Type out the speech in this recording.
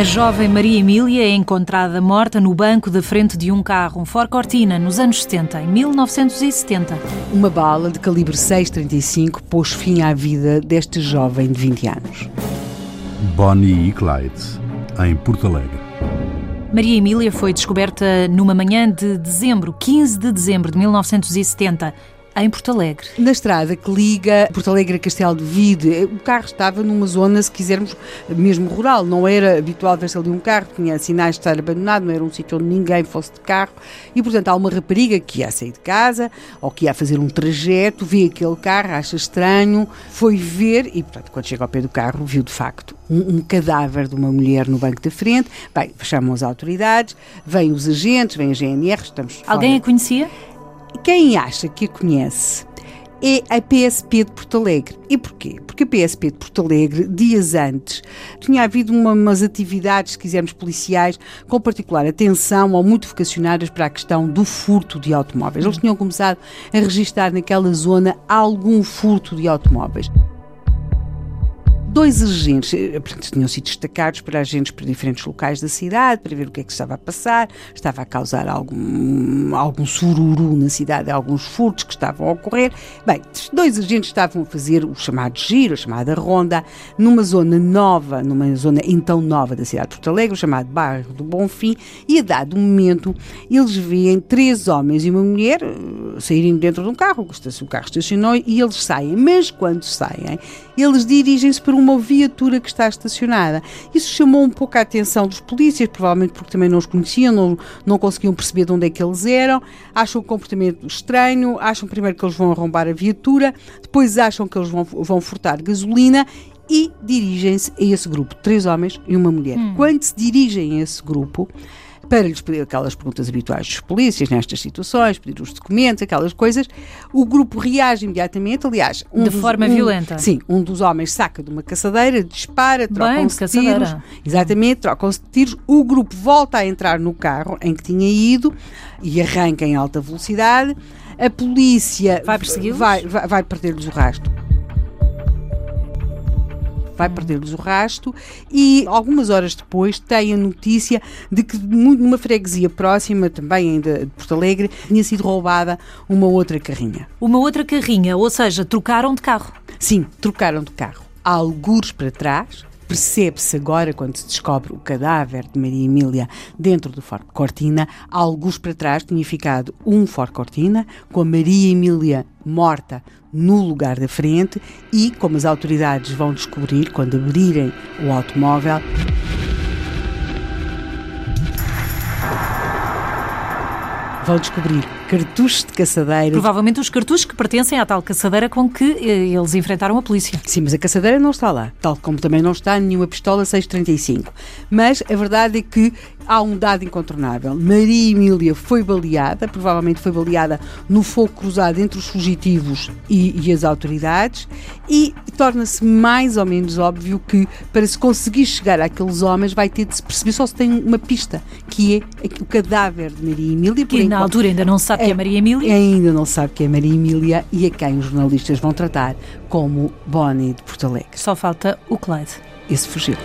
A jovem Maria Emília é encontrada morta no banco da frente de um carro, um Ford Cortina, nos anos 70, em 1970. Uma bala de calibre 6,35 pôs fim à vida deste jovem de 20 anos. Bonnie e Clyde, em Porto Alegre. Maria Emília foi descoberta numa manhã de dezembro, 15 de dezembro de 1970 em Porto Alegre. Na estrada que liga Porto Alegre a Castelo de Vide, o carro estava numa zona, se quisermos, mesmo rural. Não era habitual ver-se ali um carro, tinha sinais de estar abandonado, não era um sítio onde ninguém fosse de carro. E, portanto, há uma rapariga que ia sair de casa ou que ia fazer um trajeto, vê aquele carro, acha estranho, foi ver e, portanto, quando chega ao pé do carro, viu de facto um, um cadáver de uma mulher no banco da frente. Bem, chamam as autoridades, vêm os agentes, vem a GNR, estamos. Alguém fora. a conhecia? Quem acha que a conhece é a PSP de Porto Alegre. E porquê? Porque a PSP de Porto Alegre, dias antes, tinha havido uma, umas atividades, se quisermos, policiais, com particular atenção ou muito vocacionadas para a questão do furto de automóveis. Eles tinham começado a registrar naquela zona algum furto de automóveis dois agentes, eh, portanto, tinham sido destacados para agentes para diferentes locais da cidade, para ver o que é que estava a passar, estava a causar algum, algum sururu na cidade, alguns furtos que estavam a ocorrer. Bem, dois agentes estavam a fazer o chamado giro, a chamada ronda, numa zona nova, numa zona então nova da cidade de Porto Alegre, chamado bairro do Bonfim, e a dado momento eles veem três homens e uma mulher eh, saírem dentro de um carro, o carro estacionou e eles saem, mas quando saem, eles dirigem-se para uma viatura que está estacionada. Isso chamou um pouco a atenção dos polícias, provavelmente porque também não os conheciam, não, não conseguiam perceber de onde é que eles eram, acham o comportamento estranho, acham primeiro que eles vão arrombar a viatura, depois acham que eles vão, vão furtar gasolina e dirigem-se a esse grupo, três homens e uma mulher. Hum. Quando se dirigem a esse grupo, para lhes pedir aquelas perguntas habituais dos polícias nestas situações, pedir os documentos, aquelas coisas. O grupo reage imediatamente, aliás. Um de dos, forma um, violenta. Sim, um dos homens saca de uma caçadeira, dispara, trocam-se tiros. Exatamente, trocam-se tiros. O grupo volta a entrar no carro em que tinha ido e arranca em alta velocidade. A polícia vai persegui-los? Vai, vai, vai perder-lhes o rastro vai perder-lhes o rasto e algumas horas depois tem a notícia de que numa freguesia próxima, também ainda de Porto Alegre, tinha sido roubada uma outra carrinha. Uma outra carrinha, ou seja, trocaram de carro? Sim, trocaram de carro. Há algures para trás, percebe-se agora, quando se descobre o cadáver de Maria Emília dentro do Ford Cortina, alguns para trás tinha ficado um Ford Cortina, com a Maria Emília morta no lugar da frente e, como as autoridades vão descobrir quando abrirem o automóvel, vão descobrir cartuchos de caçadeira. Provavelmente os cartuchos que pertencem à tal caçadeira com que eh, eles enfrentaram a polícia. Sim, mas a caçadeira não está lá, tal como também não está nenhuma pistola 635. Mas a verdade é que há um dado incontornável. Maria Emília foi baleada, provavelmente foi baleada no fogo cruzado entre os fugitivos e, e as autoridades, e torna-se mais ou menos óbvio que para se conseguir chegar àqueles homens vai ter de se perceber só se tem uma pista, que é o cadáver de Maria Emília. Que na altura ainda não se sabe é, que é Maria Emília? Ainda não sabe que é Maria Emília e a quem os jornalistas vão tratar como Bonnie de Porto Alegre. Só falta o Clyde. Esse fugiu.